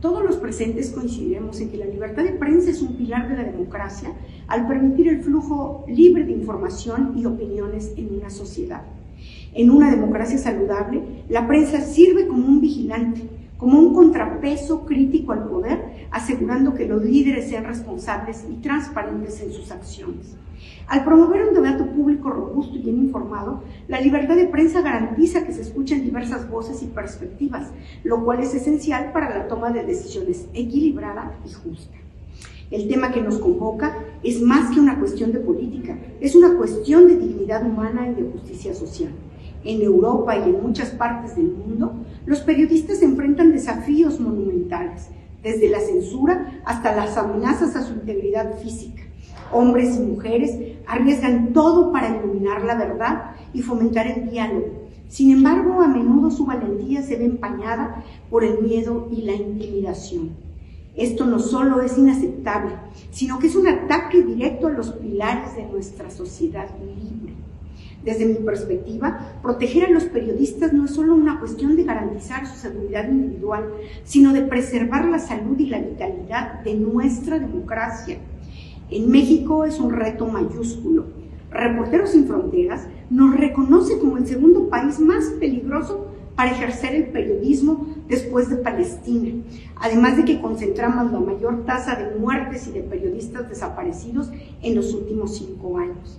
Todos los presentes coincidiremos en que la libertad de prensa es un pilar de la democracia al permitir el flujo libre de información y opiniones en una sociedad. En una democracia saludable, la prensa sirve como un vigilante, como un contrapeso crítico al poder, asegurando que los líderes sean responsables y transparentes en sus acciones. Al promover un debate público robusto y bien informado, la libertad de prensa garantiza que se escuchen diversas voces y perspectivas, lo cual es esencial para la toma de decisiones equilibrada y justa. El tema que nos convoca es más que una cuestión de política, es una cuestión de dignidad humana y de justicia social. En Europa y en muchas partes del mundo, los periodistas enfrentan desafíos monumentales, desde la censura hasta las amenazas a su integridad física. Hombres y mujeres arriesgan todo para iluminar la verdad y fomentar el diálogo. Sin embargo, a menudo su valentía se ve empañada por el miedo y la intimidación. Esto no solo es inaceptable, sino que es un ataque directo a los pilares de nuestra sociedad libre. Desde mi perspectiva, proteger a los periodistas no es solo una cuestión de garantizar su seguridad individual, sino de preservar la salud y la vitalidad de nuestra democracia. En México es un reto mayúsculo. Reporteros sin Fronteras nos reconoce como el segundo país más peligroso para ejercer el periodismo después de Palestina, además de que concentramos la mayor tasa de muertes y de periodistas desaparecidos en los últimos cinco años.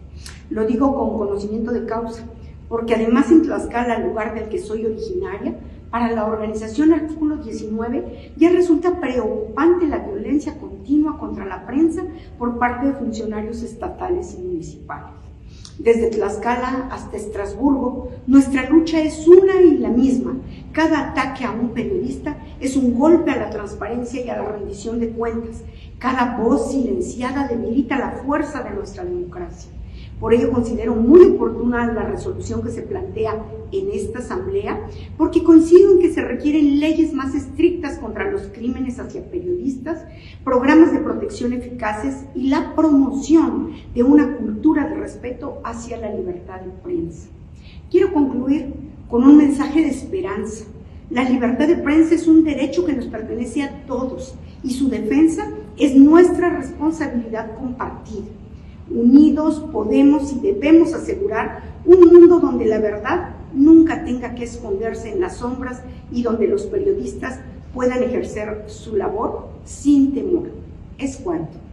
Lo digo con conocimiento de causa, porque además en Tlaxcala, lugar del que soy originaria, para la organización Artículo 19 ya resulta preocupante la violencia continua contra la prensa por parte de funcionarios estatales y municipales. Desde Tlaxcala hasta Estrasburgo, nuestra lucha es una y la misma. Cada ataque a un periodista es un golpe a la transparencia y a la rendición de cuentas. Cada voz silenciada debilita la fuerza de nuestra democracia. Por ello considero muy oportuna la resolución que se plantea en esta asamblea, porque coincido en que se requieren leyes más estrictas contra los crímenes hacia periodistas, programas de protección eficaces y la promoción de una cultura de respeto hacia la libertad de prensa. Quiero concluir con un mensaje de esperanza. La libertad de prensa es un derecho que nos pertenece a todos y su defensa es nuestra responsabilidad compartida. Unidos podemos y debemos asegurar un mundo donde la verdad nunca tenga que esconderse en las sombras y donde los periodistas puedan ejercer su labor sin temor. Es cuanto.